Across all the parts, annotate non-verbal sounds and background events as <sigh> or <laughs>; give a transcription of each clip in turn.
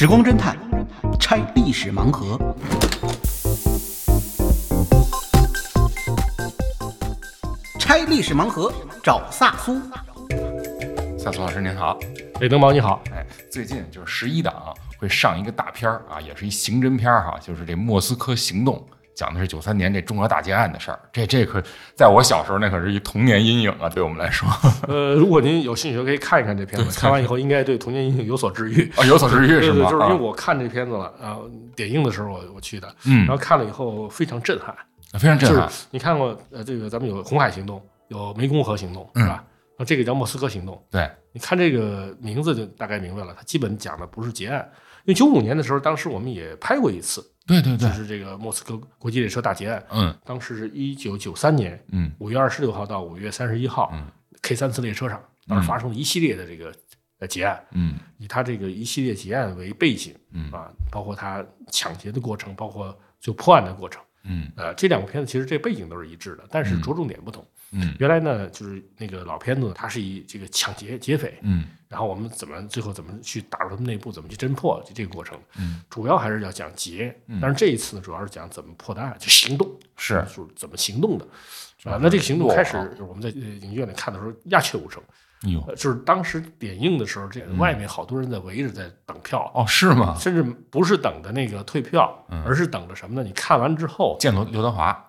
时光侦探拆历史盲盒。拆历史盲盒，找萨苏。萨苏老师您好，雷登宝你好，哎，最近就是十一档会上一个大片儿啊，也是一刑侦片儿哈，就是这莫斯科行动，讲的是九三年这中俄大劫案的事儿。这这可在我小时候那可是一童年阴影啊，对我们来说 <laughs> 呃，如果您有兴趣，可以看一看这片子，看完以后应该对童年阴影有所治愈。啊，有所治愈对对，是吗？就是因为啊我看这片子了啊，点映的时候我我去的，嗯然后看了以后非常震撼。非常震撼就是，你看过呃，这个咱们有红海行动，有湄公河行动，是吧？那这个叫莫斯科行动。对，你看这个名字就大概明白了，它基本讲的不是劫案。因为九五年的时候，当时我们也拍过一次，对对对就，是这个莫斯科国际列车大劫案。嗯当时是一九九三年嗯五月二十六号到五月三十一号嗯，K 三次列车上，当时发生了一系列的这个呃劫案，嗯以他这个一系列劫案为背景嗯啊，包括他抢劫的过程，包括就破案的过程。嗯呃，这两个片子其实这背景都是一致的，但是着重点不同。嗯原来呢，就是那个老片子，它是以这个抢劫劫匪，嗯然后我们怎么最后怎么去打入他们内部，怎么去侦破就这个过程，嗯，主要还是要讲劫。但是这一次呢，主要是讲怎么破的案，就行动。是就是怎么行动的是。啊那这个行动开始就是我们在呃影院里看的时候鸦雀无声。哎就是当时点映的时候，这外面好多人在围着在等票，哦是吗？甚至不是等着那个退票，而是等着什么呢？你看完之后，见到刘德华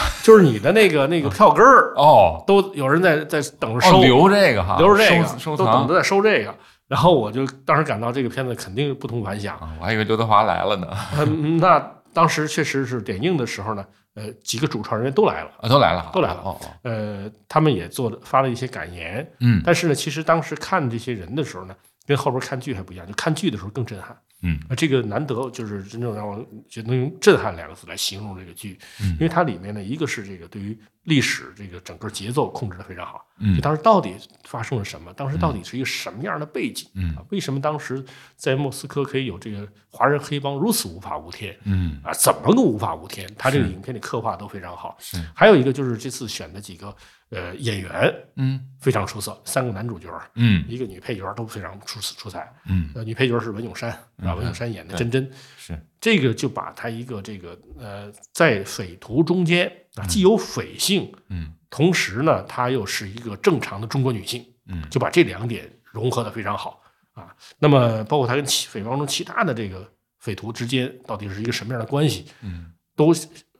<laughs> 就是你的那个那个票根儿，哦。都有人在在等着收，哦留这个哈，留着这个，收都等着在收这个。然后我就当时感到这个片子肯定不同凡响。啊，我还以为刘德华来了呢。嗯，那当时确实是点映的时候呢，呃，几个主创人员都来了。啊，都来了。哈，都来了。哦哦。呃，他们也做了发了一些感言，嗯。但是呢，其实当时看这些人的时候呢，跟后边看剧还不一样，就看剧的时候更震撼。嗯。啊，这个难得就是真正让我觉得能用“震撼”两个字来形容这个剧，嗯。因为它里面呢，一个是这个对于历史这个整个节奏控制的非常好，嗯。就当时到底发生了什么，当时到底是一个什么样的背景，嗯。啊，为什么当时在莫斯科可以有这个华人黑帮如此无法无天？嗯啊，怎么个无法无天？他这个影片里刻画都非常好。是。还有一个就是这次选的几个呃演员嗯非常出色，三个男主角，嗯一个女配角都非常出出彩。嗯呃，女配角是文咏珊，啊，文咏珊演的真真，是这个就把她一个这个呃，在匪徒中间啊，既有匪性，嗯同时呢，她又是一个正常的中国女性，嗯就把这两点融合的非常好啊。那么，包括她跟其匪帮中其他的这个匪徒之间到底是一个什么样的关系，嗯都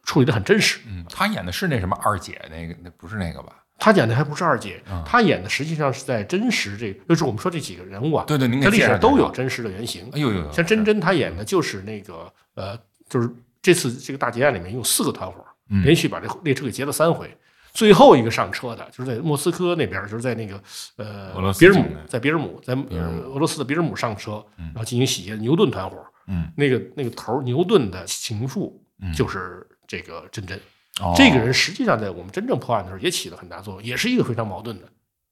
处理的很真实。嗯，他演的是那什么二姐那个，那不是那个吧？她演的还不是二姐嗯，她演的实际上是在真实这个，就是我们说这几个人物啊，对对，您给在历史上都有。真实的原型。哎呦呦呦，像真真她演的就是那个呃，就是这次这个大劫案里面有四个团伙，嗯连续把这列车给劫了三回。最后一个上车的，就是在莫斯科那边，就是在那个呃俄罗斯比尔姆，在别尔姆，在俄罗斯的别尔姆上车，然后进行洗劫。牛顿团伙，嗯那个那个头牛顿的情妇嗯就是这个真真。哦这个人实际上在我们真正破案的时候也起了很大作用，也是一个非常矛盾的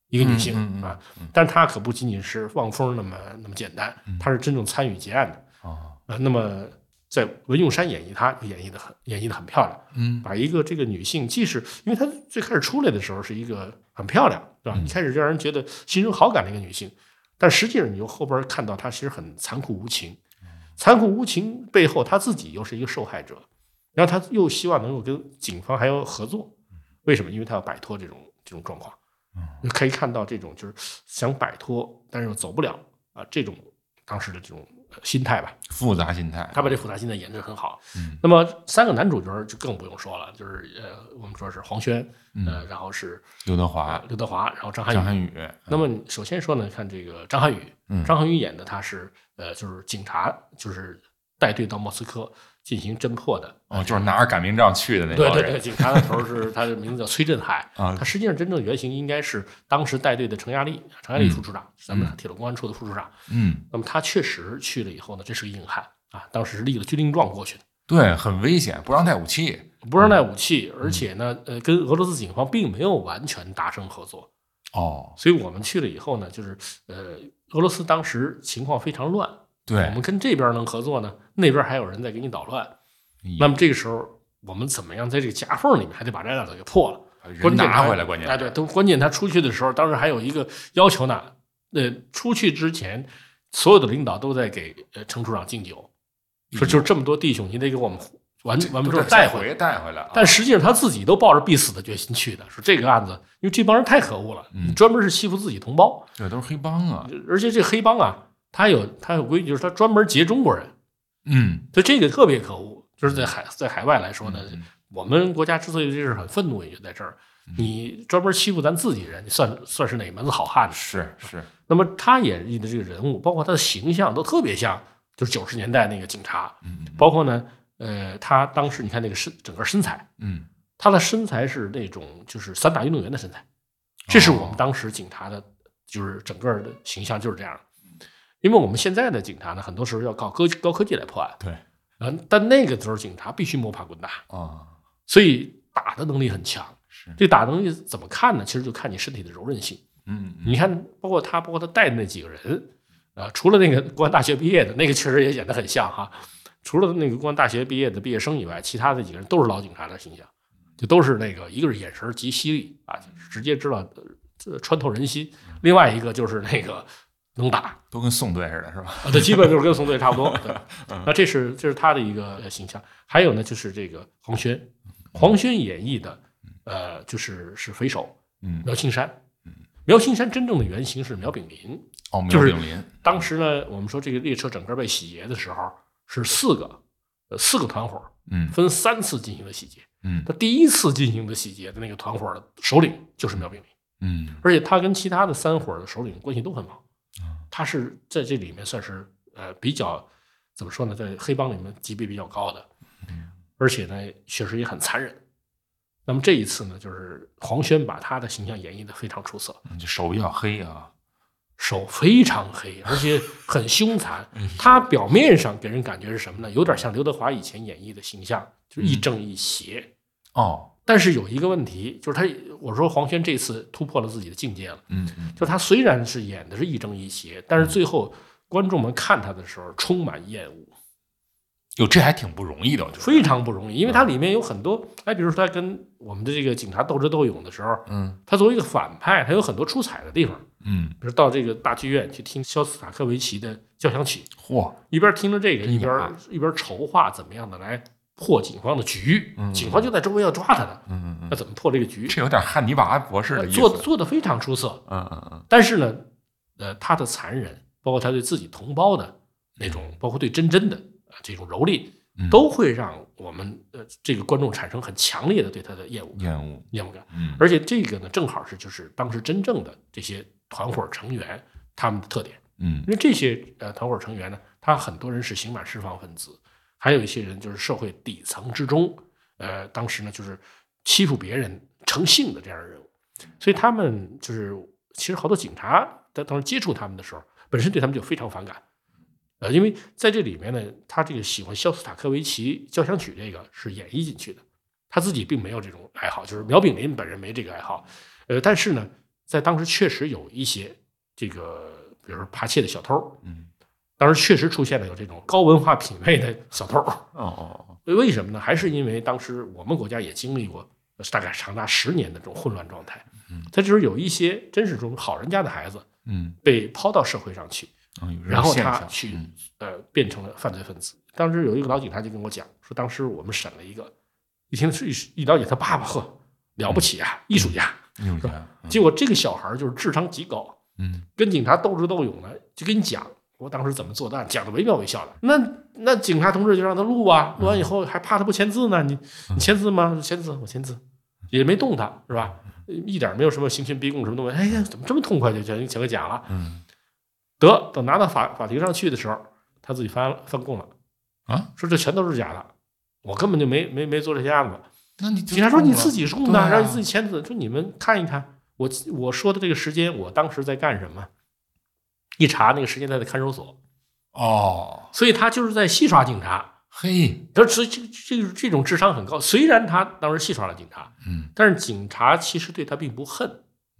一个女性、嗯啊。但她可不仅仅是望风那么那么简单，她是真正参与结案的。哦啊，那么在文咏珊演绎她，演绎的很演绎的很漂亮，嗯把一个这个女性，即使因为她最开始出来的时候是一个很漂亮，对吧？嗯一开始让人觉得心生好感的一个女性，但实际上你又后边看到她其实很残酷无情，残酷无情背后她自己又是一个受害者，然后他又希望能够跟警方还要合作，为什么？因为他要摆脱这种这种状况，就可以看到这种就是想摆脱，但是又走不了啊，这种当时的这种呃心态吧。复杂心态，他把这复杂心态演得很好。嗯。那么三个男主角就更不用说了，就是呃，我们说是黄轩，嗯。呃，然后是刘德华。啊、刘德华，然后张涵予。张涵予，那么首先说呢，看这个张涵予，嗯。张涵予演的他是呃，就是警察，就是带队到莫斯科进行侦破的。哦，就是拿着擀面杖去的那个对对对，警察的头是他的名字叫崔振海啊他实际上真正原型应该是当时带队的程亚丽，程亚丽副处长，咱们铁路公安处的副处长。嗯，那么他确实去了以后呢，这是个硬汉啊，当时是立了军令状过去的。对，很危险，不让带武器，不让带武器，而且呢，呃，跟俄罗斯警方并没有完全达成合作，哦，所以我们去了以后呢，就是呃，俄罗斯当时情况非常乱，我们，跟这边能合作呢，那边还有人在给你捣乱，哎那么这个时候我们怎么样在这个夹缝里面还得把这案子给破了？人关键拿回来，关键哎，对，都关键他出去的时候，当时还有一个要求呢，那，出去之前所有的领导都在给呃程处长敬酒，说就是这么多弟兄，你得给我们完完完之后带回带回来啊。但实际上他自己都抱着必死的决心去的，说这个案子，因为这帮人太可恶了，嗯专门是欺负自己同胞，这都是黑帮啊。而且这黑帮啊，他有他有规矩，就是他专门劫中国人，嗯，所以这个特别可恶。就是在海在海外来说呢，嗯我们国家之所以这事很愤怒，也就在这儿，你专门欺负咱自己人，你算算是哪门子好汉呢？是是，那么他演绎的这个人物，包括他的形象，都特别像就是九十年代那个警察，嗯包括呢，呃，他当时你看那个身整个身材，嗯他的身材是那种就是散打运动员的身材，这是我们当时警察的，就是整个的形象就是这样。因为我们现在的警察呢，很多时候要靠科高科技来破案，对嗯，但那个时候警察必须摸爬滚打，啊，所以打的能力很强。是这打能力怎么看呢？其实就看你身体的柔韧性。嗯嗯你看，包括他，包括他带的那几个人，啊，除了那个公安大学毕业的那个，确实也演得很像哈。除了那个公安大学毕业的毕业生以外，其他的几个人都是老警察的形象，就都是那个一个是眼神极犀利啊，直接知道呃穿透人心；另外一个就是那个能打都跟宋队似的，是吧？啊，这基本就是跟宋队差不多。<laughs> 对，那这是这是他的一个形象。还有呢，就是这个黄轩，黄轩演绎的呃，就是是匪首嗯，苗青山。苗青山真正的原型是苗炳林，哦，就是苗炳林，当时呢，我们说这个列车整个被洗劫的时候，是四个呃四个团伙嗯分三次进行的洗劫。嗯他第一次进行的洗劫的那个团伙的首领就是苗炳林，嗯而且他跟其他的三伙的首领关系都很好嗯。他是在这里面算是呃比较怎么说呢，在黑帮里面级别比较高的，而且呢确实也很残忍。那么这一次呢，就是黄轩把他的形象演绎的非常出色，嗯，这手比较黑啊，手非常黑，而且很凶残。他表面上给人感觉是什么呢？有点像刘德华以前演绎的形象，就是亦正亦邪。哦，但是有一个问题，就是他，我说黄轩这次突破了自己的境界了。嗯嗯。就他虽然是演的是亦正亦邪，但是最后观众们看他的时候充满厌恶，哟，这还挺不容易的，我觉得。非常不容易，因为它里面有很多，哎，比如说他跟我们的这个警察斗智斗勇的时候，嗯。他作为一个反派，他有很多出彩的地方，嗯，比如到这个大剧院去听肖斯塔科维奇的交响曲，嚯，一边听着这个，一边一边筹划怎么样的来破警方的局。嗯警方就在周围要抓他呢，嗯嗯嗯，那怎么破这个局？这有点汉尼拔博士的意思。做做的非常出色，嗯嗯嗯但是呢，呃，他的残忍，包括他对自己同胞的那种，包括对真真的呃这种蹂躏，嗯，都会让我们呃这个观众产生很强烈的对他的厌恶厌恶。厌恶感。嗯而且这个呢，正好是就是当时真正的这些团伙成员他们的特点。嗯因为这些呃团伙成员呢，他很多人是刑满释放分子，还有一些人就是社会底层之中，呃，当时呢就是欺负别人成性的这样的人物，所以他们就是其实好多警察在当时接触他们的时候，本身对他们就非常反感，呃，因为在这里面呢，他这个喜欢肖斯塔科维奇交响曲这个是演绎进去的，他自己并没有这种爱好，就是苗炳林本人没这个爱好，呃，但是呢，在当时确实有一些这个，比如说扒窃的小偷，嗯，当时确实出现了有这种高文化品位的小偷。哦哦哦，为什么呢？还是因为当时我们国家也经历过大概长达十年的这种混乱状态。嗯，他就是有一些真是这种好人家的孩子嗯，被抛到社会上去，然后他去嗯呃变成了犯罪分子。当时有一个老警察就跟我讲说，当时我们审了一个，一听是一一了解他爸爸，呵，了不起啊，艺术家。艺术家，嗯结果这个小孩儿就是智商极高，嗯跟警察斗智斗勇呢，就跟你讲我当时怎么做的案，讲的惟妙惟肖的。那那警察同志就让他录啊，录完以后还怕他不签字呢，你你签字吗？签字，我签字，也没动他，是吧？一点没有什么刑讯逼供什么东西。哎呀，怎么这么痛快就全全给讲了？嗯得等拿到法法庭上去的时候，他自己翻翻供了，啊，说这全都是假的，我根本就没没没做这些案子。那你警察说你自己供的，让你自己签字，说你们看一看我我说的这个时间，我当时在干什么？一查那个时间他在看守所，哦，所以他就是在戏耍警察。嘿，他这这这这种智商很高，虽然他当时戏耍了警察，嗯但是警察其实对他并不恨。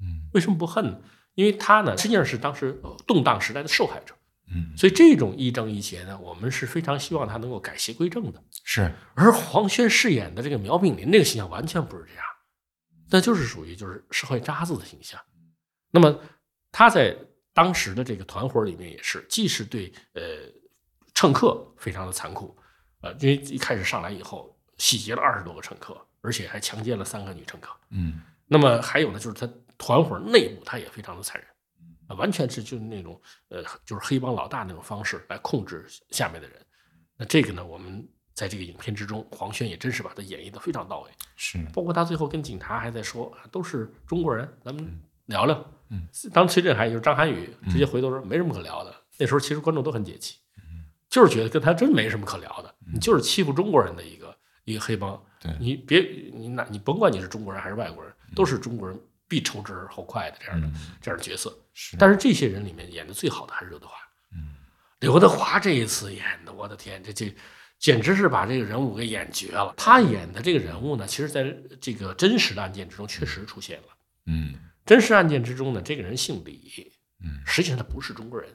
嗯为什么不恨呢？因为他呢实际上是当时呃动荡时代的受害者，嗯，所以这种亦正亦邪呢，我们是非常希望他能够改邪归正的。是，而黄轩饰演的这个苗炳林那个形象完全不是这样，那就是属于就是社会渣子的形象。那么他在当时的这个团伙里面也是，既是对呃乘客非常的残酷，呃，因为一开始上来以后洗劫了二十多个乘客，而且还强奸了三个女乘客。嗯那么还有呢，就是他团伙内部他也非常的残忍，啊，完全是就是那种呃，就是黑帮老大那种方式来控制下面的人。那这个呢，我们在这个影片之中，黄轩也真是把它演绎的非常到位。是包括他最后跟警察还在说，啊都是中国人，咱们聊聊。嗯，当崔振海就是张涵予直接回头说没什么可聊的。那时候其实观众都很解气，就是觉得跟他真没什么可聊的，你就是欺负中国人的一个一个黑帮。对你别你那你甭管你是中国人还是外国人，都是中国人必仇之而后快的这样的、这样的角色。是但是这些人里面演的最好的还是刘德华。嗯，刘德华这一次演的，我的天，这这简直是把这个人物给演绝了。他演的这个人物呢，其实在这个真实的案件之中确实出现了。嗯真实案件之中呢，这个人姓李，嗯实际上他不是中国人。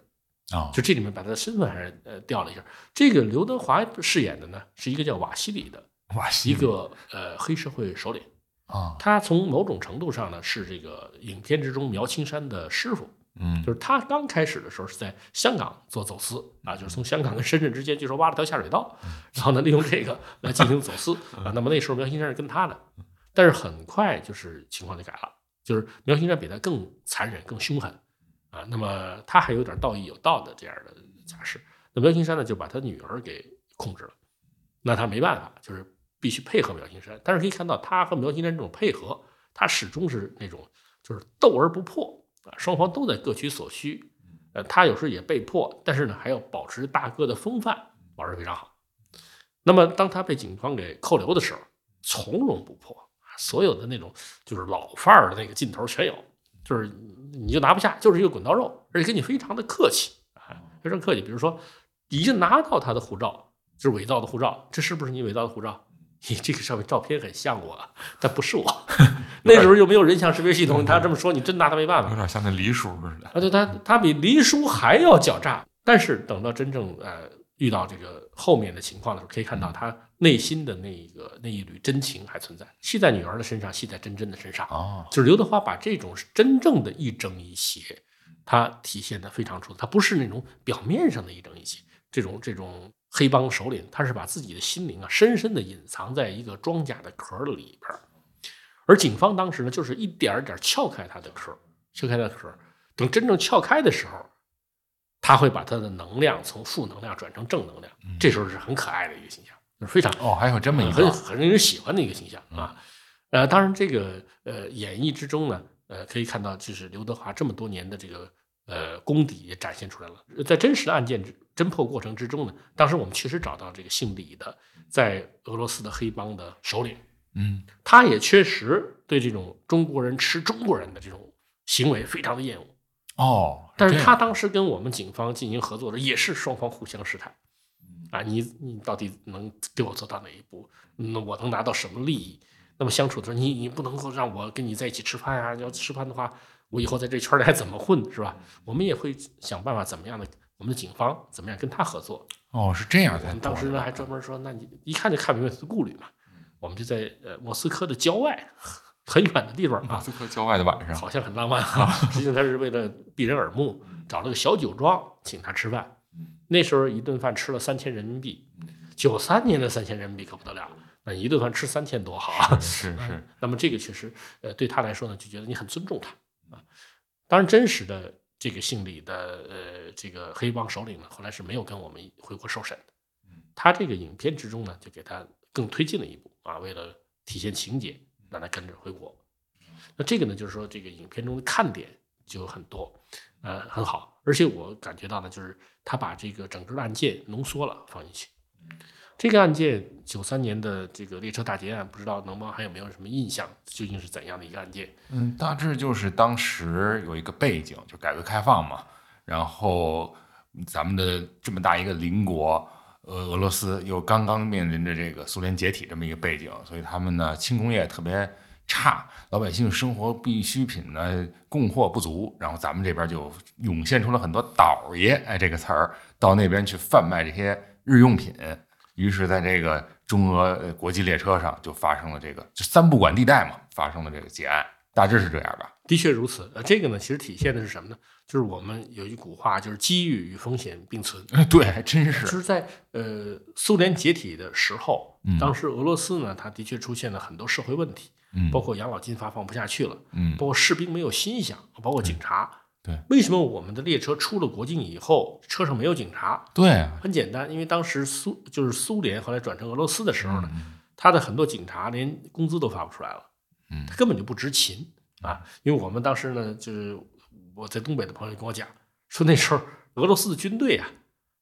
啊就这里面把他的身份还是呃调了一下。这个刘德华饰演的呢，是一个叫瓦西里的瓦西一个呃黑社会首领。啊他从某种程度上呢，是这个影片之中苗青山的师傅。嗯就是他刚开始的时候是在香港做走私啊，就是从香港跟深圳之间，据说挖了条下水道，然后呢利用这个来进行走私 <laughs> 啊。那么那时候苗青山是跟他的，但是很快就是情况就改了，就是苗青山比他更残忍、更凶狠啊。那么他还有点道义有道的这样的架势，那苗青山呢就把他女儿给控制了，那他没办法，就是必须配合苗青山。但是可以看到他和苗青山这种配合，他始终是那种就是斗而不破。啊，双方都在各取所需，呃，他有时候也被迫，但是呢，还要保持大哥的风范，保持非常好。那么，当他被警方给扣留的时候，从容不迫，所有的那种就是老范儿的那个劲头全有，就是你就拿不下，就是一个滚刀肉，而且跟你非常的客气啊，非常客气。比如说，已经拿到他的护照，就是伪造的护照，这是不是你伪造的护照？<laughs> 你这个上面照片很像我，但不是我。<laughs> 那时候又没有人像识别系统，他这么说，你真拿他没办法有。点像那黎叔似的啊，对他他比黎叔还要狡诈。但是等到真正呃遇到这个后面的情况的时候，可以看到他内心的那一个那一缕真情还存在，系在女儿的身上，系在真真的身上。哦就是刘德华把这种真正的一正一邪，他体现的非常出色。他不是那种表面上的一正一邪，这种这种黑帮首领，他是把自己的心灵啊深深的隐藏在一个装甲的壳里边。而警方当时呢，就是一点一点撬开他的壳，撬开他的壳。等真正撬开的时候，他会把他的能量从负能量转成正能量，这时候是很可爱的一个形象，就是非常哦，还有这么一很个很很令人喜欢的一个形象啊。呃，当然这个呃演绎之中呢，呃可以看到就是刘德华这么多年的这个呃功底也展现出来了。在真实的案件侦破过程之中呢，当时我们确实找到这个姓李的在俄罗斯的黑帮的首领，嗯他也确实对这种中国人吃中国人的这种行为非常的厌恶。哦，但是他当时跟我们警方进行合作的也是双方互相试探，啊，你你到底能给我做到哪一步？那我能拿到什么利益？那么相处的时候，你你不能够让我跟你在一起吃饭呀、要吃饭的话，我以后在这圈里还怎么混，是吧？我们也会想办法怎么样的，我们的警方怎么样跟他合作。哦是这样我们当时呢还专门说，那你一看就看明白他的顾虑嘛。我们就在呃莫斯科的郊外很远的地方啊，马斯克郊外的晚上好像很浪漫啊，<laughs> 实际上他是为了避人耳目，找了个小酒庄请他吃饭。那时候一顿饭吃了三千人民币，九三年的三千人民币可不得了，那一顿饭吃三千多好啊！是是 <laughs> 那么这个确实，呃，对他来说呢，就觉得你很尊重他啊。当然，真实的这个姓李的呃这个黑帮首领呢，后来是没有跟我们回国受审的。他这个影片之中呢，就给他更推进了一步啊，为了体现情节，让他跟着回国。那这个呢，就是说这个影片中的看点就很多，呃，很好。而且我感觉到呢，就是他把这个整个案件浓缩了放进去。这个案件九三年的这个列车大劫案，不知道能帮还有没有什么印象？究竟是怎样的一个案件？嗯，大致就是当时有一个背景，就改革开放嘛，然后咱们的这么大一个邻国，呃，俄罗斯又刚刚面临着这个苏联解体这么一个背景，所以他们呢轻工业特别差，老百姓生活必需品呢供货不足，然后咱们这边就涌现出了很多倒爷，哎，这个词儿到那边去贩卖这些日用品。于是，在这个中俄国际列车上就发生了这个就三不管地带嘛，发生了这个劫案大致是这样吧？的确如此。呃，这个呢，其实体现的是什么呢？就是我们有一句古话，就是机遇与风险并存。对，还真是。就是是在呃苏联解体的时候，嗯当时俄罗斯呢，它的确出现了很多社会问题，嗯包括养老金发放不下去了，嗯包括士兵没有薪饷，包括警察。对为什么我们的列车出了国境以后，车上没有警察？对啊，很简单，因为当时苏就是苏联后来转成俄罗斯的时候呢，嗯他的很多警察连工资都发不出来了，嗯他根本就不执勤啊。因为我们当时呢，就是我在东北的朋友跟我讲，说那时候俄罗斯的军队啊，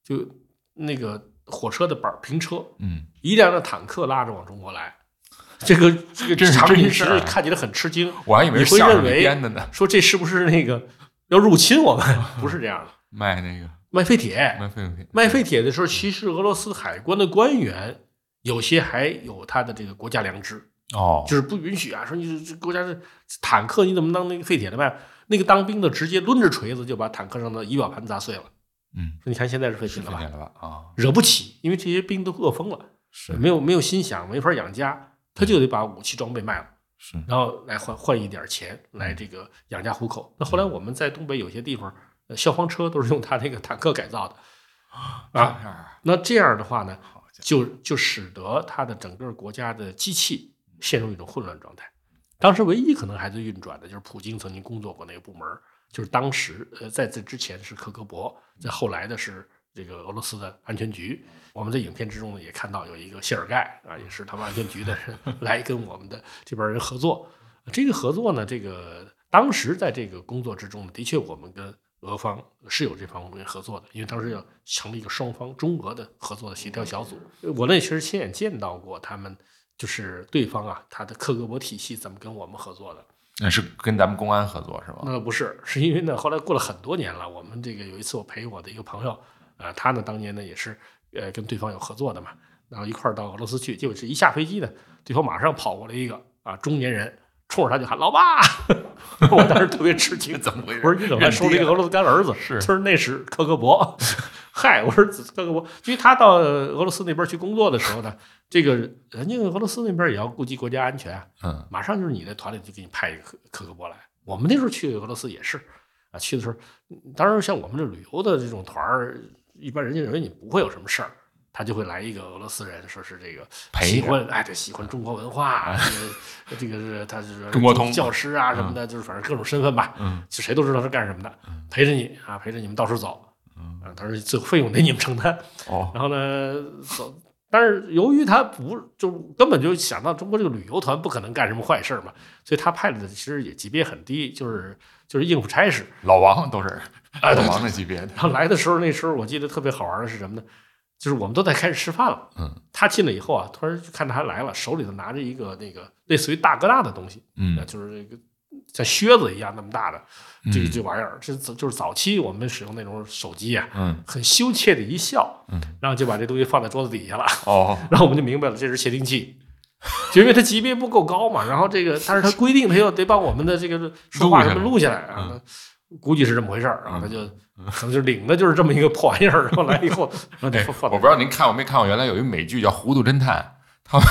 就那个火车的板儿平车，嗯，一辆辆坦克拉着往中国来，这个 <laughs> 这个这是场景真实看起来很吃惊。我还以为你是相声里会认为编的呢，说这是不是那个要入侵我们？<laughs> 不是这样的，卖那个卖废铁，卖废铁，卖废铁的时候，其实俄罗斯海关的官员有些还有他的这个国家良知，哦，就是不允许啊，说你这国家是坦克，你怎么当那个废铁的卖？那个当兵的直接抡着锤子就把坦克上的仪表盘砸碎了。嗯，说你看现在是废是品了吧？了吧？啊，惹不起，因为这些兵都饿疯了，是没有没有心想，没法养家，他就得把武器装备卖了，是，然后来换换一点钱来这个养家糊口。那后来我们在东北有些地方，呃消防车都是用他那个坦克改造的啊。那这样的话呢，就就使得他的整个国家的机器陷入一种混乱状态。当时唯一可能还在运转的就是普京曾经工作过那个部门，就是当时呃在这之前是克格勃，在后来的是这个俄罗斯的安全局。我们在影片之中呢也看到有一个谢尔盖啊，也是他们安全局的人 <laughs> 来跟我们的这边人合作。这个合作呢，这个当时在这个工作之中呢，的确我们跟俄方是有这方面合作的，因为当时要成立一个双方中俄的合作的协调小组。我那其实亲眼见到过他们，就是对方啊，他的克格勃体系怎么跟我们合作的。那是跟咱们公安合作是吧？那不是，是因为呢，后来过了很多年了，我们这个有一次我陪我的一个朋友，啊、他呢当年呢也是呃跟对方有合作的嘛，然后一块儿到俄罗斯去，结果是一下飞机呢，对方马上跑过来一个啊中年人，冲着他就喊“老爸”，<laughs> 我当时特别吃惊，<laughs> 怎么回事我说你怎么还收了一个俄罗斯干儿子？是他说那时克格勃。<laughs> 嗨，我说克格勃，因为他到俄罗斯那边去工作的时候呢，这个人家俄罗斯那边也要顾及国家安全啊，嗯马上就是你的团里就给你派一个克克格勃来。我们那时候去俄罗斯也是啊，去的时候，嗯当然像我们这旅游的这种团儿，一般人家认为你不会有什么事儿，他就会来一个俄罗斯人，说是这个喜欢哎对喜欢中国文化，这个这个是他是中国通教师啊什么的，就是反正各种身份吧，嗯就谁都知道是干什么的，陪着你啊，陪着你们到处走。嗯啊，他说最后费用得你们承担。哦然后呢，走，但是由于他不就根本就想到中国这个旅游团不可能干什么坏事嘛，所以他派的其实也级别很低，就是就是应付差事。老王都是 <laughs> 老王那级别的，然后来的时候，那时候我记得特别好玩的是什么呢？就是我们都在开始吃饭了，嗯他进来以后啊，突然就看他来了，手里头拿着一个那个类似于大哥大的东西，嗯啊，就是这个像靴子一样那么大的这这玩意儿，这就是早期我们使用那种手机啊，嗯很羞怯的一笑，嗯然后就把这东西放在桌子底下了，哦 <laughs> 然后我们就明白了，这是窃听器。就因为它级别不够高嘛，然后这个，但是它规定它要得把我们的这个说话什么录下来啊，嗯估计是这么回事儿，然后他就可能就领的就是这么一个破玩意儿，然后来以后，<laughs> 我不知道您看过没看过，原来有一美剧叫《糊涂侦探》，他们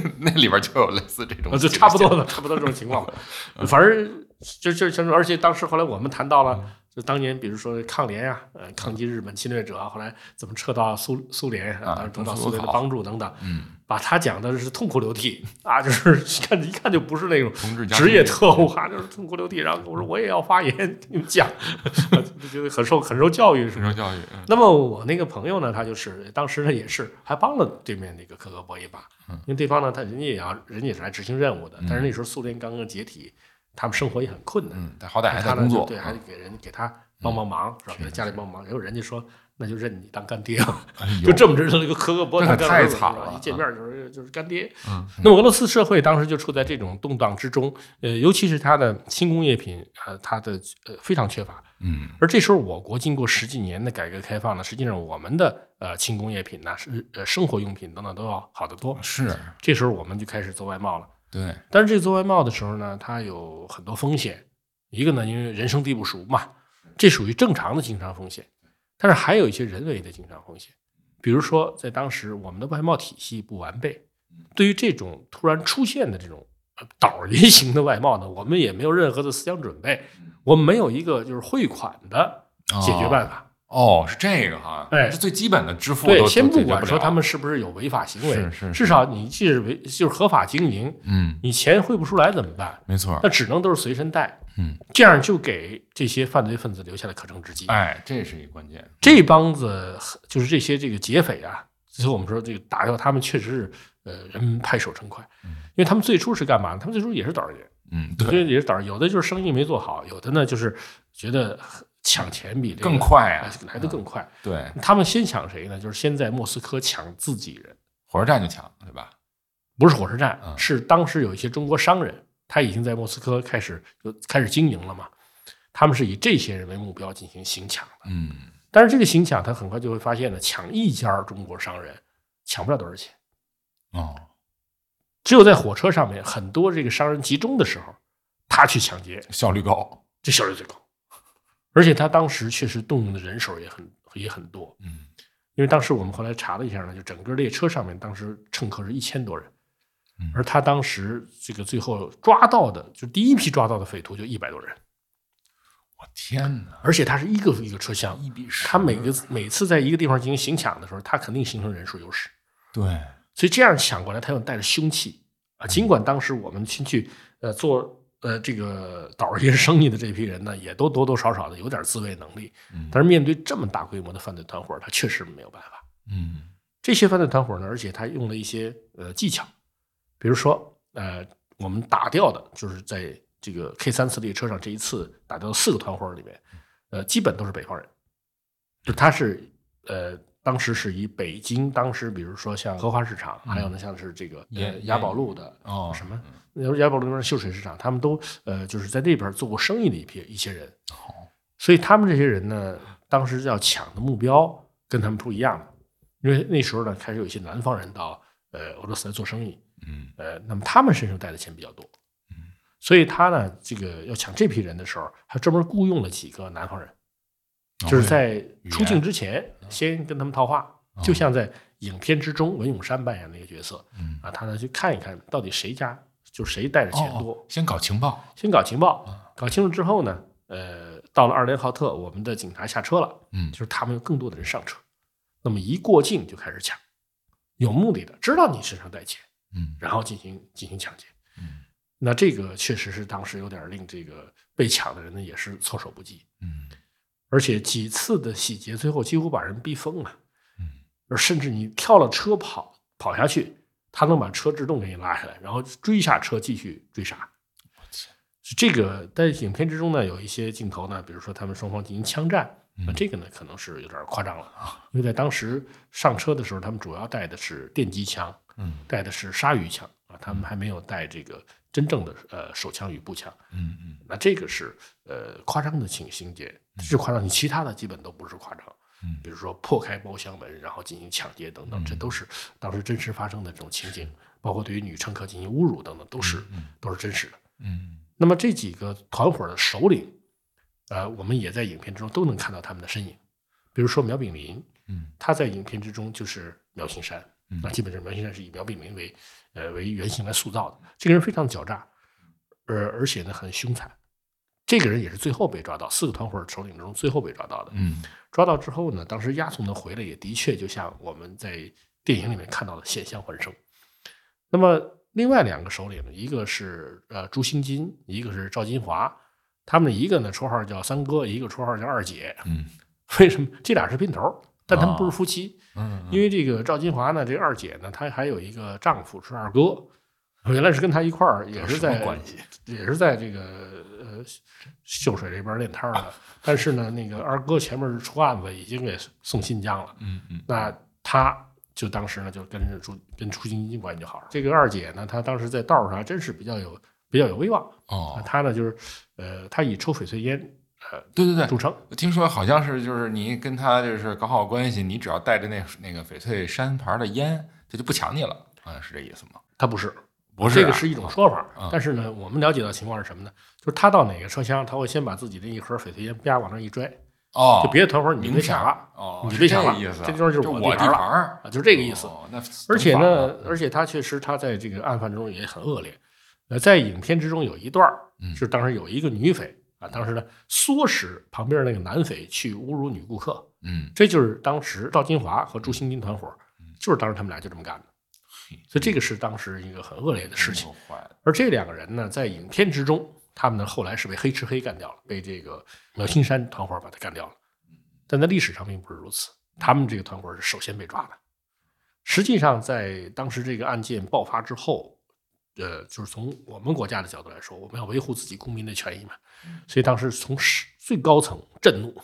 <laughs> 那里边就有类似这种，呃，就差不多了，差不多这种情况吧。<laughs> 反正就就就是，而且当时后来我们谈到了，就当年比如说抗联啊，呃，抗击日本侵略者啊，后来怎么撤到苏苏联啊得到苏苏联的帮助等等，嗯，把他讲的是痛哭流涕啊，就是一看一看就不是那种职业特务啊，就是痛哭流涕。然后我说我也要发言，跟你们讲，<laughs> 就很受很受教育，是吧？受教育，嗯那么我那个朋友呢，他就是当时呢也是还帮了对面那个克格勃一把，嗯因为对方呢他人家也要人家也是来执行任务的，但是那时候苏联刚刚解体，他们生活也很困难，嗯，好歹还他呢在工作，对，还得给人给他帮帮忙，是吧？给他家里帮忙，然后人家说那就认你当干爹了，哎 <laughs> 就这么着那个克格勃这可太惨了一见面就是就是干爹。嗯，那么俄罗斯社会当时就处在这种动荡之中，呃，尤其是它的轻工业品，呃，它的呃非常缺乏。嗯而这时候，我国经过十几年的改革开放呢，实际上我们的呃轻工业品呢，是呃生活用品等等都要好得多。是这时候我们就开始做外贸了。对，但是这做外贸的时候呢，它有很多风险。一个呢，因为人生地不熟嘛，这属于正常的经商风险。但是还有一些人为的经商风险，比如说在当时我们的外贸体系不完备，对于这种突然出现的这种倒儿爷型的外贸呢，我们也没有任何的思想准备，我们没有一个就是汇款的解决办法。哦，是这个哈，哎。是最基本的支付对都，先不管说他们是不是有违法行为，是是是。至少你即使违就是合法经营，嗯，你钱汇不出来怎么办？没错。那，只能都是随身带，嗯，这样就给这些犯罪分子留下了可乘之机。哎，这是一个关键，这帮子就是这些这个劫匪啊，最后我们说这个打掉他们确实是呃人们拍手称快，因为他们最初是干嘛呢？他们最初也是倒儿爷，嗯，所对，以也是倒儿，有的就是生意没做好，有的呢就是觉得抢钱比这个更快啊哎来的更快。对，他们先抢谁呢？就是先在莫斯科抢自己人，火车站就抢，对吧？不是火车站，嗯是当时有一些中国商人，他已经在莫斯科开始就开始经营了嘛。他们是以这些人为目标进行行抢的，嗯，但是这个行抢，他很快就会发现呢，抢一家中国商人抢不了多少钱，哦，只有在火车上面很多这个商人集中的时候，他去抢劫，效率高，这效率最高。而且他当时确实动用的人手也很也很多，嗯，因为当时我们后来查了一下呢，就整个列车上面当时乘客是一千多人。嗯，而他当时这个最后抓到的，就第一批抓到的匪徒就一百多人，我天哪，而且他是一个一个车厢，一比十，他每个每次在一个地方进行行抢的时候，他肯定形成人数优势，对，所以这样抢过来，他又带着凶器。啊。尽管当时我们进去呃做呃这个 <silence> 倒儿爷生意的这批人呢，也都多多少少的有点自卫能力，嗯。但是面对这么大规模的犯罪团伙，他确实没有办法。嗯。这些犯罪团伙呢，而且他用了一些呃技巧，比如说呃，我们打掉的就是在这个 K 三次列车上这一次打掉的四个团伙里面，呃，基本都是北方人，就他是呃。当时是以北京，当时比如说像荷花市场，还有呢像是这个呃雅宝路的哦什么，雅宝路那边秀水市场，他们都呃就是在那边做过生意的一批一些人，所以他们这些人呢，当时要抢的目标跟他们不一样的，因为那时候呢开始有一些南方人到呃俄罗斯来做生意，嗯。呃，那么他们身上带的钱比较多，所以他呢这个要抢这批人的时候，还专门雇佣了几个南方人，就是在出境之前先跟他们套话，就像在影片之中文咏珊扮演那个角色嗯啊，他呢去看一看到底谁家就谁带的钱多，哦，先搞情报，先搞情报，搞清楚之后呢，呃，到了二连浩特，我们的警察下车了，嗯。就是他们有更多的人上车，那么一过境就开始抢，有目的的，知道你身上带钱，嗯。然后进行进行抢劫。嗯。那这个确实是当时有点令这个被抢的人呢也是措手不及，嗯。而且几次的洗劫，最后几乎把人逼疯了，嗯，而甚至你跳了车跑跑下去，他能把车制动给你拉下来，然后追下车继续追杀。是这个在影片之中呢，有一些镜头呢，比如说他们双方进行枪战，那这个呢可能是有点夸张了啊，因为在当时上车的时候，他们主要带的是电击枪，嗯。带的是鲨鱼枪啊，他们还没有带这个真正的呃手枪与步枪。嗯嗯。那这个是呃夸张的情情节，是夸张，你其他的基本都不是夸张。嗯。比如说破开包厢门，然后进行抢劫等等，这都是当时真实发生的这种情景，包括对于女乘客进行侮辱等等，都是都是真实的。嗯那么这几个团伙的首领，呃，我们也在影片之中都能看到他们的身影。比如说苗炳林，嗯。他在影片之中就是苗青山。嗯，那基本上苗兴山是以苗炳明为呃为原型来塑造的。这个人非常狡诈，而而且呢很凶残。这个人也是最后被抓到，四个团伙首领中最后被抓到的。嗯抓到之后呢，当时押送他回来，也的确就像我们在电影里面看到的险象环生。那么另外两个首领，一个是呃朱兴金，一个是赵金华，他们一个呢绰号叫三哥，一个绰号叫二姐。嗯为什么这俩是姘头？但他们不是夫妻，嗯因为这个赵金华呢，这二姐呢，她还有一个丈夫是二哥，原来是跟她一块儿，也是在关系？<laughs> 也是在这个呃秀水这边练摊儿的。<laughs> 但是呢，那个二哥前面出案子已经给送新疆了，嗯嗯那他就当时呢就跟着朱跟朱金金关系就好了。这个二姐呢，她当时在道上还真是比较有比较有威望。哦，她呢就是呃，她以抽翡翠烟呃对对对。著，称。我听说好像是就是你跟他就是搞好关系，你只要带着那那个翡翠山牌的烟，他就不抢你了，好像是这意思吗？他不是，不是啊，这个是一种说法。啊。但是呢，我们了解到情况是什么呢？就是他到哪个车厢，他会先把自己的一盒翡翠烟啪往那一拽，哦，就别的团伙你明别抢了哦，你是别抢了这意思啊，这地方就是我我地地盘了儿。啊，就是这个意思。哦那而且呢，而且他确实他在这个案犯中也很恶劣，呃，在影片之中有一段是当时有一个女匪啊，当时呢唆使旁边那个男匪去侮辱女顾客，嗯这就是当时赵金华和朱新金团伙，就是当时他们俩就这么干的。所以这个是当时一个很恶劣的事情。而这两个人呢，在影片之中，他们呢后来是被黑吃黑干掉了，被这个苗青山团伙把他干掉了。但在历史上并不是如此，他们这个团伙是首先被抓的。实际上，在当时这个案件爆发之后，呃，就是从我们国家的角度来说，我们要维护自己公民的权益嘛，所以当时从市最高层震怒，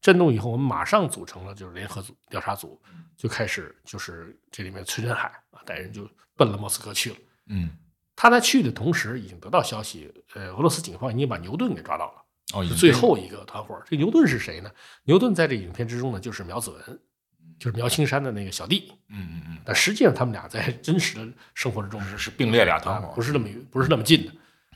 震怒以后，我们马上组成了就是联合组调查组，就开始就是这里面崔振海啊带人就奔了莫斯科去了。嗯他在去的同时，已经得到消息，呃，俄罗斯警方已经把牛顿给抓到了，哦，已经是最后一个团伙。这牛顿是谁呢？牛顿在这影片之中呢，就是苗子文，就是苗青山的那个小弟。嗯嗯嗯，但实际上，他们俩在真实的生活之中是是并列俩团伙，啊不是那么不是那么近的。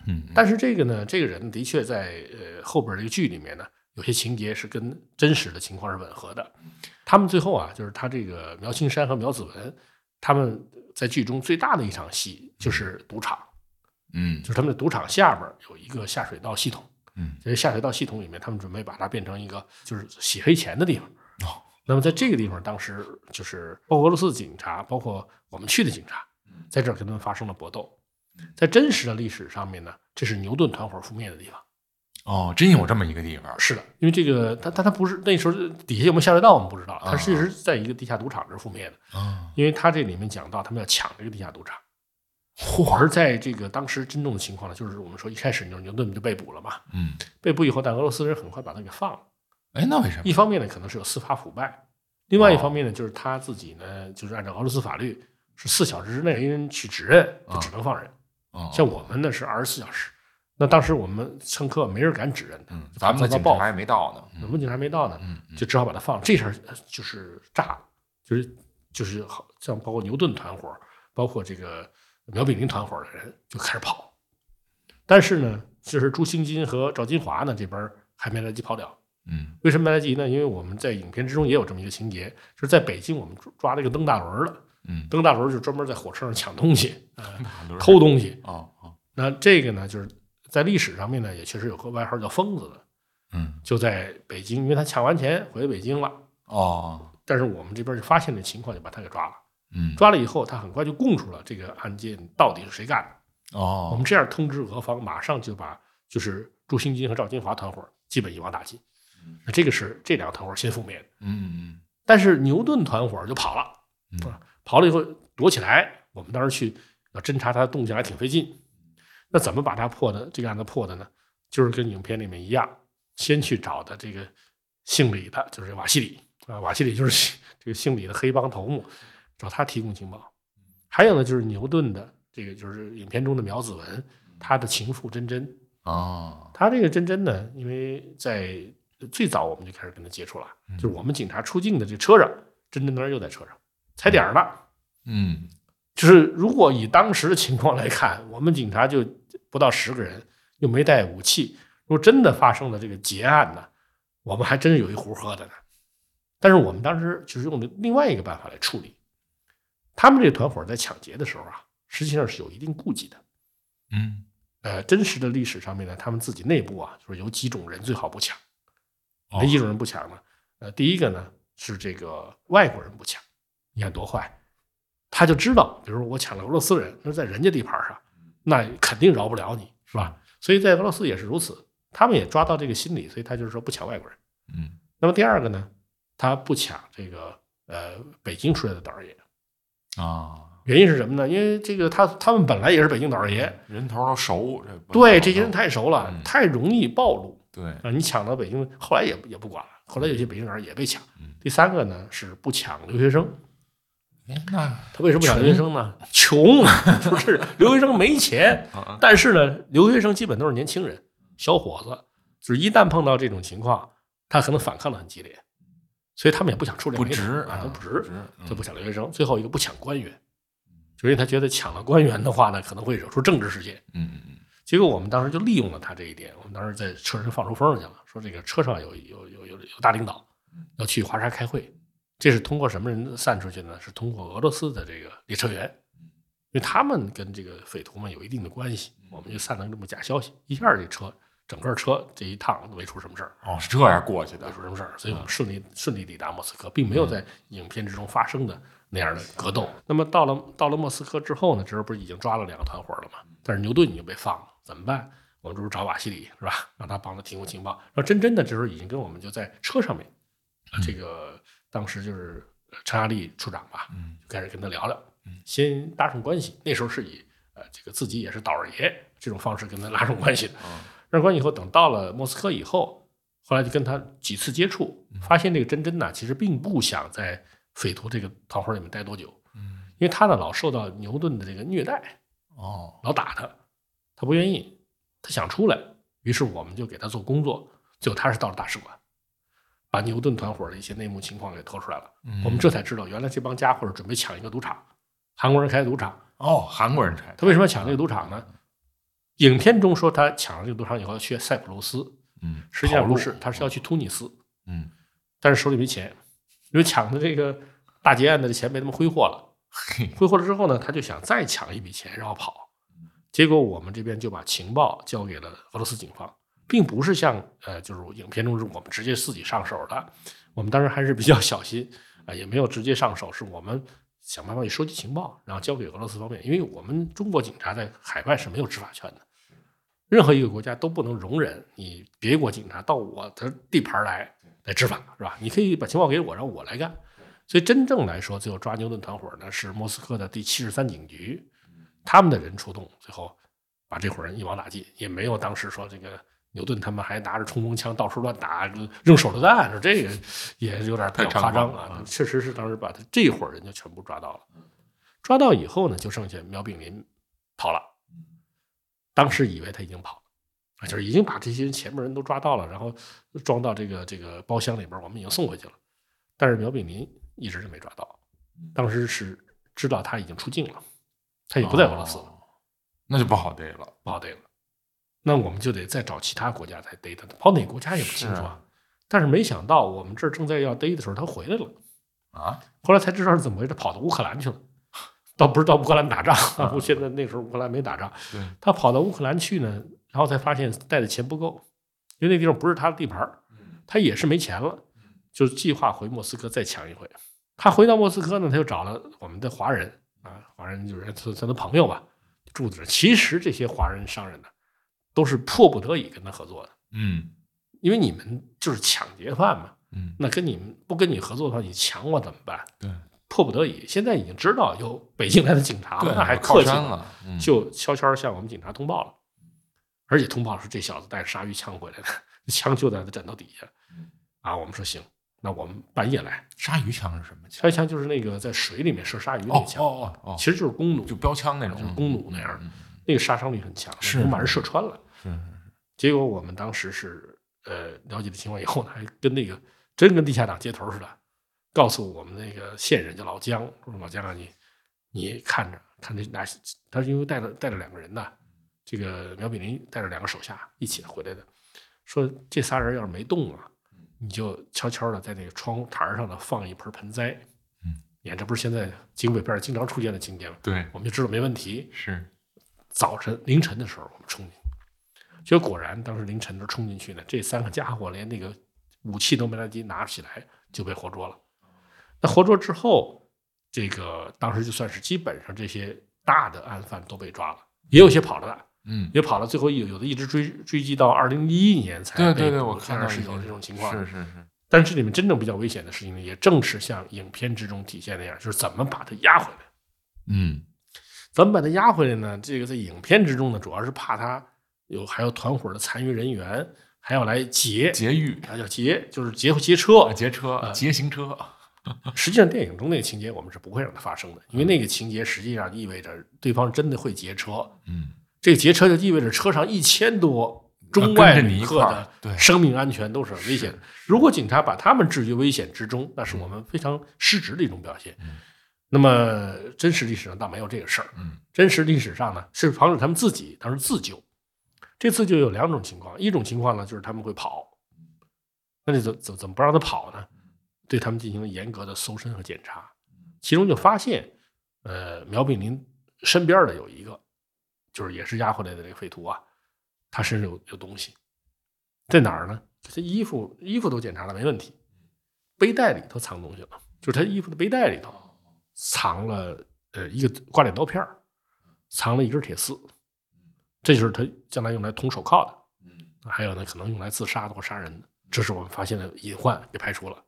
嗯但是这个呢，这个人的确在呃后边这个剧里面呢，有些情节是跟真实的情况是吻合的。他们最后啊，就是他这个苗青山和苗子文，他们在剧中最大的一场戏就是赌场。嗯就是他们的赌场下边有一个下水道系统，嗯，这个下水道系统里面，他们准备把它变成一个就是洗黑钱的地方。哦，那么在这个地方，当时就是包括俄罗斯的警察，包括我们去的警察，在这儿跟他们发生了搏斗。在真实的历史上面呢，这是牛顿团伙覆灭的地方。哦，真有这么一个地方，是的，因为这个他他他不是那时候底下有没有下水道我们不知道，啊他其实是在一个地下赌场这儿覆灭的。嗯，因为他这里面讲到他们要抢这个地下赌场，而在这个当时真正的情况呢，就是我们说一开始牛牛顿就被捕了嘛，嗯，被捕以后，但俄罗斯人很快把他给放了。哎，那为什么？一方面呢，可能是有司法腐败；另外一方面呢，就是他自己呢，就是按照俄罗斯法律是四小时之内没人去指认，就只能放人。哦像我们呢是二十四小时，那当时我们乘客没人敢指认他，嗯，咱们的警察还没到呢，我们警察没到呢，就只好把他放了。这事就是炸了，就是就是好像包括牛顿团伙，包括这个苗炳林团伙的人就开始跑。但是呢，就是朱兴金和赵金华呢这边还没来得及跑掉。嗯为什么没来得及呢？因为我们在影片之中也有这么一个情节，就是在北京我们抓了一个蹬大轮的，嗯，蹬大轮就专门在火车上抢东西、呃、偷偷东西。哦哦，那这个呢，就是在历史上面呢，也确实有个外号叫疯子的，嗯就在北京，因为他抢完钱回北京了。哦，但是我们这边就发现这情况，就把他给抓了。嗯抓了以后，他很快就供出了这个案件到底是谁干的。哦我哦们，这样通知俄方，马上就把就是朱新金和赵金华团伙基本一网打尽。那这个是这两个团伙先覆灭的，嗯嗯但是牛顿团伙就跑了，跑了以后躲起来。我们当时去要侦查他的动静还挺费劲。那怎么把他破的这个案子破的呢？就是跟影片里面一样，先去找的这个姓李的，就是瓦西里啊，瓦西里就是 <laughs> 这个姓李的黑帮头目，找他提供情报。还有呢，就是牛顿的这个就是影片中的苗子文，他的情妇珍珍。哦，他这个珍珍呢，因为在最早我们就开始跟他接触了，就是我们警察出境的这车上，真真那儿又在车上踩点儿呢。嗯就是如果以当时的情况来看，我们警察就不到十个人，又没带武器，如果真的发生了这个劫案呢，我们还真是有一壶喝的呢。但是我们当时就是用的另外一个办法来处理，他们这个团伙在抢劫的时候啊，实际上是有一定顾忌的。嗯呃，真实的历史上面呢，他们自己内部啊，就是有几种人最好不抢。哦哪几种人不抢呢？呃，第一个呢是这个外国人不抢，你看多坏，他就知道，比如说我抢了俄罗斯人，那在人家地盘上，那肯定饶不了你，是吧？所以在俄罗斯也是如此，他们也抓到这个心理，所以他就是说不抢外国人。嗯那么第二个呢，他不抢这个呃北京出来的倒二爷，啊，原因是什么呢？因为这个他他们本来也是北京导二爷，人头都熟，对这些人太熟了，嗯太容易暴露。对，啊，你抢到北京，后来也也不管了，后来有些北京人也被抢嗯。第三个呢是不抢留学生，哎，那他为什么不抢留学生呢？穷，<laughs> <laughs> 不是留学生没钱，<laughs> 啊但是呢，留学生基本都是年轻人、小伙子，就是一旦碰到这种情况，他可能反抗的很激烈，所以他们也不想出这不值啊，都不值，就不抢留学生。最后一个不抢官员，就因为他觉得抢了官员的话呢，可能会惹出政治事件。嗯嗯嗯结果我们当时就利用了他这一点，我们当时在车上放出风去了，说这个车上有有有有有大领导要去华沙开会，这是通过什么人散出去呢？是通过俄罗斯的这个列车员，因为他们跟这个匪徒们有一定的关系，我们就散了这么假消息，一下这车整个车这一趟都没出什么事儿，哦，是这样过去的没出什么事儿，所以我们顺利顺利抵达莫斯科，并没有在影片之中发生的那样的格斗。那么到了到了莫斯科之后呢，这时候不是已经抓了两个团伙了吗？但是牛顿已经被放了，怎么办？我们这不是找瓦西里是吧？<laughs> 让他帮他提供情报。然后真真的这时候已经跟我们就在车上面，这个当时就是陈亚丽处长吧，嗯就开始跟他聊聊，先搭上关系。那时候是以呃这个自己也是导儿爷这种方式跟他拉上关系的。拉上关系以后，等到了莫斯科以后，后来就跟他几次接触，发现这个真真呢其实并不想在匪徒这个团伙里面待多久，嗯因为他呢老受到牛顿的这个虐待，哦老打他，他不愿意，他想出来，于是我们就给他做工作，最后他是到了大使馆，把牛顿团伙的一些内幕情况给拖出来了。嗯我们这才知道，原来这帮家伙是准备抢一个赌场，韩国人开的赌场。哦，韩国人开，他为什么要抢这个赌场呢？影片中说他抢了这个赌场以后要去塞浦路斯，嗯，实际上不是，他是要去突尼斯，嗯，但是手里没钱，因为抢的这个大劫案的钱被他们挥霍了。嘿，挥霍了之后呢，他就想再抢一笔钱，然后跑。结果我们这边就把情报交给了俄罗斯警方，并不是像呃，就是影片中是我们直接自己上手的。我们当时还是比较小心啊、也没有直接上手，是我们想办法去收集情报，然后交给俄罗斯方面。因为我们中国警察在海外是没有执法权的，任何一个国家都不能容忍你别国警察到我的地盘来来执法，是吧？你可以把情报给我，让我来干。所以真正来说，最后抓牛顿团伙呢是莫斯科的第七十三警局，他们的人出动，最后把这伙人一网打尽，也没有当时说这个牛顿他们还拿着冲锋枪到处乱打，扔手榴弹，说这个也有点太夸张了。确实是当时把他这伙人就全部抓到了，抓到以后呢，就剩下苗炳林跑了，当时以为他已经跑了。啊，就是已经把这些前面人都抓到了，然后装到这个这个包厢里边，我们已经送回去了。但是苗炳林一直是没抓到，当时是知道他已经出境了，他也不在俄罗斯了，哦那就不好逮了。不好逮了。那我们就得再找其他国家再逮他，跑哪个国家也不清楚啊。但是没想到我们这儿正在要逮的时候，他回来了。啊，后来才知道是怎么回事，跑到乌克兰去了。倒不是到乌克兰打仗啊，我现在那时候乌克兰没打仗，他跑到乌克兰去呢，然后才发现带的钱不够，因为那地方不是他的地盘儿，他也是没钱了，就计划回莫斯科再抢一回。他回到莫斯科呢，他又找了我们的华人啊，华人就是他他的朋友吧，住在这儿。其实这些华人商人呢，都是迫不得已跟他合作的，嗯因为你们就是抢劫犯嘛，嗯，那跟你们不跟你合作的话，你抢我怎么办？对迫不得已，现在已经知道有北京来的警察了，那还客气了，嗯就悄悄向我们警察通报了，而且通报说这小子带着鲨鱼枪回来的，<laughs> 枪就在他枕头底下。啊，我们说行，那我们半夜来。鲨鱼枪是什么枪？鲨鱼枪就是那个在水里面射鲨鱼那哦个枪，哦哦哦，其实就是弓弩，就标枪那种，就是弓弩那样的嗯，那个杀伤力很强，是能把人射穿了。是是结果我们当时是呃了解的情况以后呢，还跟那个真跟地下党接头似的，告诉我们那个线人叫老姜，说老姜啊，你你看着看这哪，他是因为带了带了两个人呐，这个苗炳林带着两个手下一起回来的，说这仨人要是没动啊，你就悄悄的在那个窗台上呢放一盆盆栽，嗯，你看这不是现在警匪片经常出现的情节吗？对，我们就知道没问题，是早晨凌晨的时候，我们冲进去，结果果然当时凌晨的冲进去呢，这三个家伙连那个武器都没来得及拿起来就被活捉了。那活捉之后，这个当时就算是基本上这些大的案犯都被抓了，也有些跑了的，嗯，也跑了，最后有有的一直追追击到二零一一年才对对对，我看到是有这种情况。是是是，但是这里面真正比较危险的事情呢，也正是像影片之中体现那样，就是怎么把它压回来。嗯怎么把它压回来呢？这个在影片之中呢，主要是怕他有还有团伙的残余人员还要来劫，劫狱、啊叫劫，就是劫劫车。劫车、劫行车，<laughs> 实际上，电影中那个情节我们是不会让它发生的，因为那个情节实际上意味着对方真的会劫车。嗯，这个劫车就意味着车上一千多中外旅客的生命安全都是很危险的。如果警察把他们置于危险之中，那是我们非常失职的一种表现。那么真实历史上倒没有这个事儿。嗯真实历史上呢，是防止他们自己当时自救。这自救有两种情况，一种情况呢就是他们会跑，那你怎怎怎么不让他跑呢？对他们进行了严格的搜身和检查，其中就发现，呃，苗炳林身边的有一个，就是也是押回来的这个匪徒啊，他身上有有东西，在哪儿呢？他衣服衣服都检查了没问题，背带里头藏东西了，就是他衣服的背带里头藏了呃一个挂脸刀片儿藏了一根铁丝，这就是他将来用来捅手铐的，还有呢可能用来自杀的或杀人的，这是我们发现的隐患给排除了。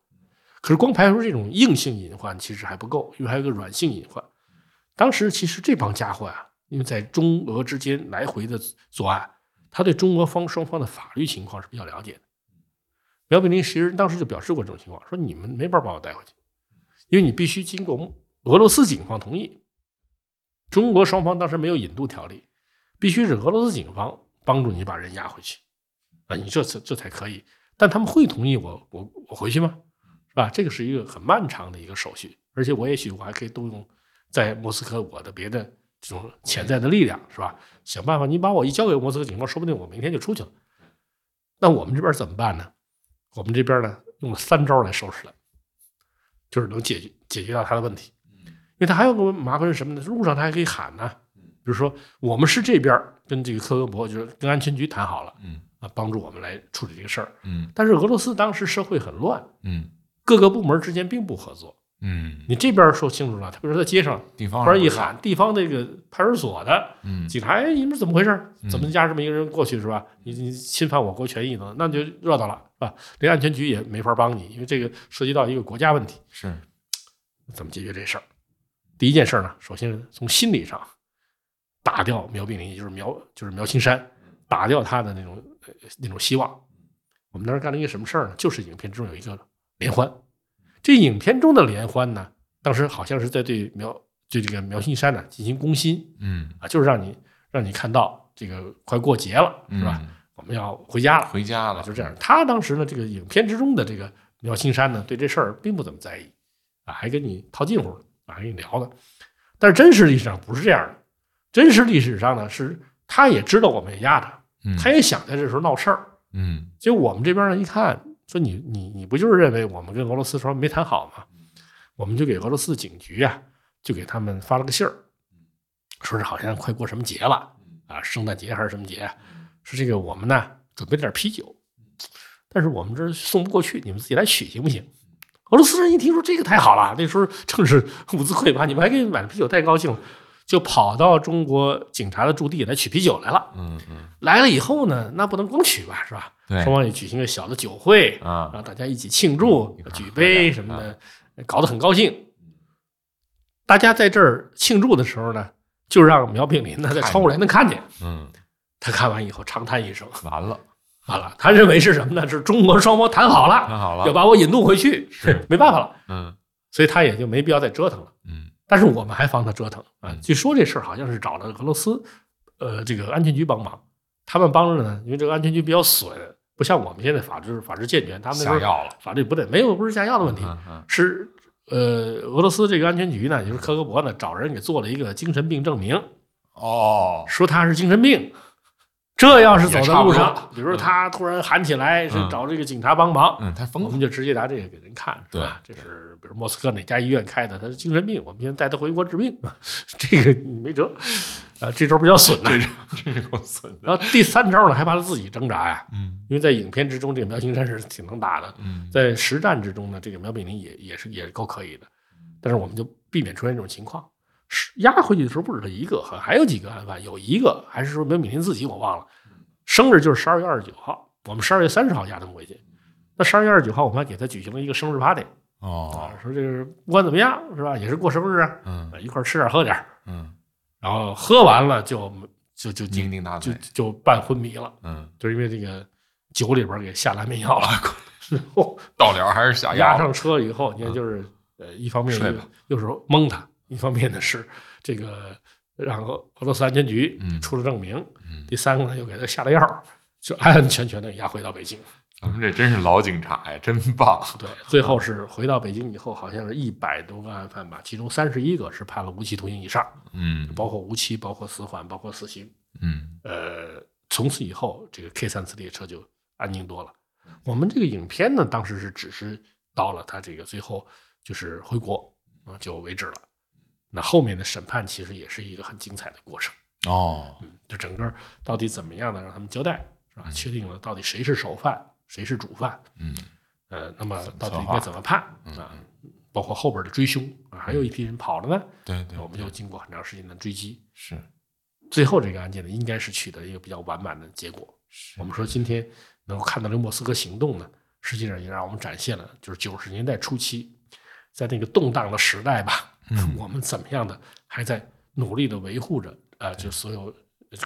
可是光排除这种硬性隐患其实还不够，因为还有个软性隐患。当时其实这帮家伙啊，因为在中俄之间来回的作案，他对中俄方双方的法律情况是比较了解的。苗炳林其实当时就表示过这种情况，说你们没法把我带回去，因为你必须经过俄罗斯警方同意。中国双方当时没有引渡条例，必须是俄罗斯警方帮助你把人押回去啊，你这次这才可以。但他们会同意我我我回去吗？是吧？这个是一个很漫长的一个手续，而且我也许我还可以动用在莫斯科我的别的这种潜在的力量，是吧？想办法，你把我一交给莫斯科警方，说不定我明天就出去了。那我们这边怎么办呢？我们这边呢，用了三招来收拾他，就是能解决解决掉他的问题。因为他还有个麻烦是什么呢？路上他还可以喊呢，比如说我们是这边跟这个克格勃，就是跟安全局谈好了，嗯啊，帮助我们来处理这个事儿。嗯但是俄罗斯当时社会很乱，嗯各个部门之间并不合作。嗯，你这边说清楚了，他比如说在街上地方突然一喊，地方那个派出所的嗯警察，哎，你们怎么回事？嗯怎么押这么一个人过去是吧？你你侵犯我国权益呢？那就热闹了，是吧？这安全局也没法帮你，因为这个涉及到一个国家问题。是怎么解决这事儿？第一件事呢，首先从心理上打掉苗炳林，也就是苗就是苗青山，打掉他的那种呃那种希望。我们当时干了一个什么事儿呢？就是影片之中有一个联欢，这影片中的联欢呢，当时好像是在对苗对这个苗青山呢进行攻心嗯啊，就是让你让你看到这个快过节了，是吧？嗯我们要回家了，回家了，啊就这样。他当时呢，这个影片之中的这个苗青山呢，对这事儿并不怎么在意啊，还跟你套近乎啊，还跟你聊呢。但是真实历史上不是这样的，真实历史上呢，是他也知道我们也压他，嗯他也想在这时候闹事儿。嗯结果我们这边呢一看，说你你你不就是认为我们跟俄罗斯说没谈好吗？我们就给俄罗斯警局啊，就给他们发了个信儿，说是好像快过什么节了啊，圣诞节还是什么节，说这个我们呢准备点啤酒，但是我们这儿送不过去，你们自己来取行不行？俄罗斯人一听说这个太好了，那时候正是物资匮乏，你们还给买了啤酒，太高兴了，就跑到中国警察的驻地来取啤酒来了。嗯嗯，来了以后呢，那不能光取吧，是吧？对双方也举行个小的酒会，啊让大家一起庆祝举杯什么的，搞得很高兴。大家在这儿庆祝的时候呢，就让苗炳林呢在窗户还能看见。嗯，他看完以后长叹一声，完了，完了，他认为是什么呢？是中国双方谈好了，谈好了，要把我引渡回去，是 <laughs> 没办法了，嗯所以他也就没必要再折腾了。嗯但是我们还帮他折腾啊嗯！据说这事儿好像是找了俄罗斯，呃，这个安全局帮忙。他们帮着呢，因为这个安全局比较损，不像我们现在法治法治健全，他们下药了，法律不对，没有不是下药的问题，嗯嗯是呃俄罗斯这个安全局呢，也就是科格勃呢，找人给做了一个精神病证明，哦，说他是精神病。这要是走在路上，比如说他突然喊起来是嗯。找这个警察帮忙，嗯，太疯了。我们，就直接拿这个给人看，是吧？这是比如莫斯科哪家医院开的，他是精神病，我们先带他回国治病，<laughs> 这个没辙。啊，这招比较损呐。这招损，然后第三招呢，还怕他自己挣扎呀，嗯。因为在影片之中，这个苗青山是挺能打的，嗯。在实战之中呢，这个苗炳林也也是也够可以的，但是我们就避免出现这种情况。是押回去的时候不止他一个，好像还有几个案犯，有一个还是说苗炳林自己我忘了，生日就是十二月二十九号，我们十二月三十号押他们回去。那十二月二十九号，我们还给他举行了一个生日 party 哦。啊，说这个不管怎么样是吧，也是过生日啊，嗯。一块吃点喝点嗯，然后喝完了就就就就酩酊大就醉，就办昏迷了，嗯，就是因为这个酒里边给下了安眠药了。<laughs> 然后到了还是下药，押上车以后，你看就是呃，一方面又是蒙他，一方面呢是这个让俄俄罗斯安全局嗯出了证明，嗯，第三个呢又给他下了药，就安安全全的押回到北京。咱们这真是老警察呀，真棒，对，最后是回到北京以后，好像是一百多个案犯吧，其中三十一个是判了无期徒刑以上，嗯包括无期，包括死缓，包括死刑。嗯呃，从此以后，这个 K 三次列车就安静多了。我们这个影片呢，当时是只是到了他这个最后就是回国啊就为止了。那后面的审判其实也是一个很精彩的过程。哦，就整个到底怎么样的让他们交代，是吧？确定了到底谁是首犯，谁是主犯，嗯呃，那么到底应该怎么判啊？包括后边的追凶啊，还有一批人跑了呢，对对，我们就经过很长时间的追击，是最后这个案件呢，应该是取得一个比较完满的结果。我们说今天能够看到这个莫斯科行动呢，实际上也让我们展现了，就是九十年代初期，在那个动荡的时代吧，<laughs> 我们怎么样的还在努力的维护着啊、呃就所有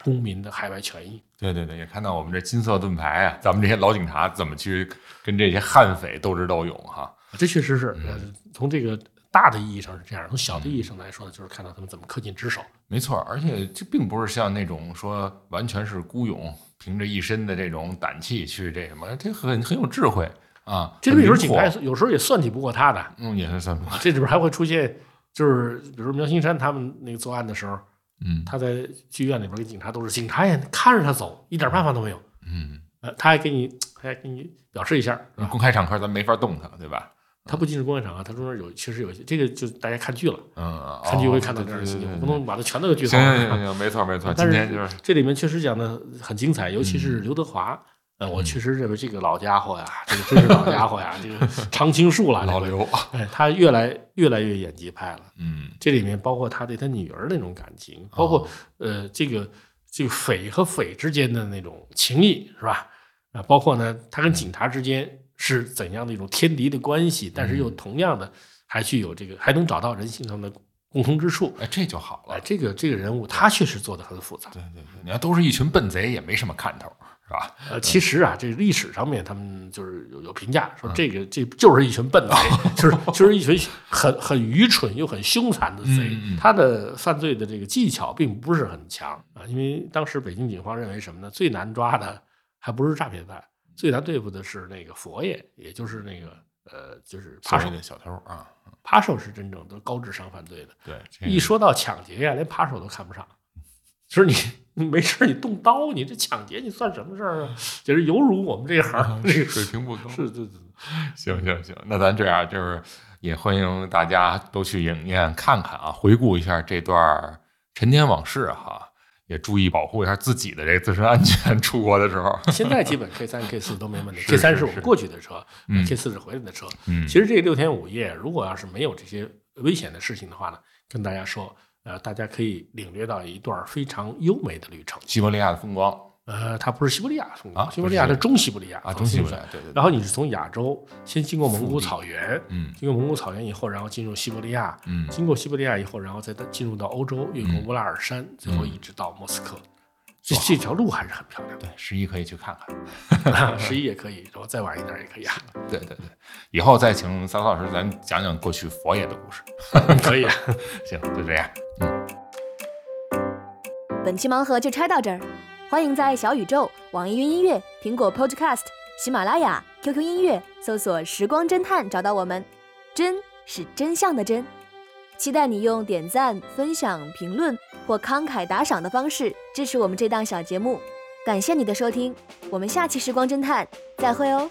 公民的海外权益。对对对，也看到我们这金色盾牌啊，<laughs> 咱们这些老警察怎么去跟这些悍匪斗智斗勇哈。这确实是，呃，从这个大的意义上是这样，从小的意义上来说呢，就是看到他们怎么恪尽职守。没错，而且这并不是像那种说完全是孤勇，凭着一身的这种胆气去这什么，这很很有智慧啊。这里边有时候警察有时候也算计不过他的，嗯，也是算不过，这里边还会出现，就是比如苗新山他们那个作案的时候，嗯他在剧院里边跟警察都是，警察也看着他走，一点办法都没有。嗯，呃，他还给你，还给你表示一下，是吧？公开场合咱没法动他，对吧？他不仅是公开场合，他中间有确实有一些，这个就大家看剧了，嗯，看剧哦会看到这样的对对对情景，我不能把它全都剧透行行了。行行，没错没错，但今天就是这里面确实讲的很精彩，尤其嗯是刘德华。呃，我确实认为这个老家伙呀，这个真是老家伙呀，<laughs> 这个常青树了，老刘，哎，他越来越来越演技派了。嗯这里面包括他对他女儿那种感情，包括、呃这个这个匪和匪之间的那种情谊，是吧？啊，包括呢他跟警察之间是怎样的一种天敌的关系，但是又同样的还具有这个还能找到人性上的共同之处。哎，这就好了哎，。这个这个人物他确实做的很复杂。对对对，你要都是一群笨贼，也没什么看头，是吧？呃，其实啊，这历史上面他们就是有有评价说，这个这就是一群笨贼，<laughs> 就是就是一群很很愚蠢又很凶残的贼。他的犯罪的这个技巧并不是很强啊，因为当时北京警方认为什么呢？最难抓的还不是诈骗犯，最难对付的是那个佛爷，也就是那个呃，就是扒手。的小偷啊，扒手是真正的高智商犯罪的。对，这一说到抢劫呀，连扒手都看不上。就是你你没事你动刀，你这抢劫你算什么事儿啊？简直犹如我们这一行这个水平不 <laughs> 高。是是是，行行行，那咱这样就是也欢迎大家都去影院看看啊，回顾一下这段陈年往事哈，也注意保护一下自己的这个自身安全。<laughs> 出国的时候，现在基本 K 三 K 四都没问题，K 三是我们过去的车嗯，K 四是回来的车。嗯其实这六天五夜，如果要是没有这些危险的事情的话呢，跟大家说，呃，大家可以领略到一段非常优美的旅程。西伯利亚的风光呃，它不是西伯利亚风光，啊西伯利亚不是是中西伯利亚啊，中西伯利亚，对对对，然后你是从亚洲先经过蒙古草原，嗯经过蒙古草原以后，然后进入西伯利亚，嗯经过西伯利亚以后，然后再到进入到欧洲，越过嗯乌拉尔山，最后一直到莫斯科。这这条路还是很漂亮对，十一可以去看看。的，十一也可以，然后再晚一点也可以啊，对对对，以后再请三老师咱讲讲过去佛爷的故事。<laughs> 可以啊。<laughs> 行，就这样。嗯本期盲盒就拆到这儿，欢迎在小宇宙、网易云音乐、苹果 Podcast、喜马拉雅、QQ 音乐搜索“时光侦探”找到我们。真是真相的真，期待你用点赞、分享、评论或慷慨打赏的方式支持我们这档小节目。感谢你的收听，我们下期《时光侦探》再会哦。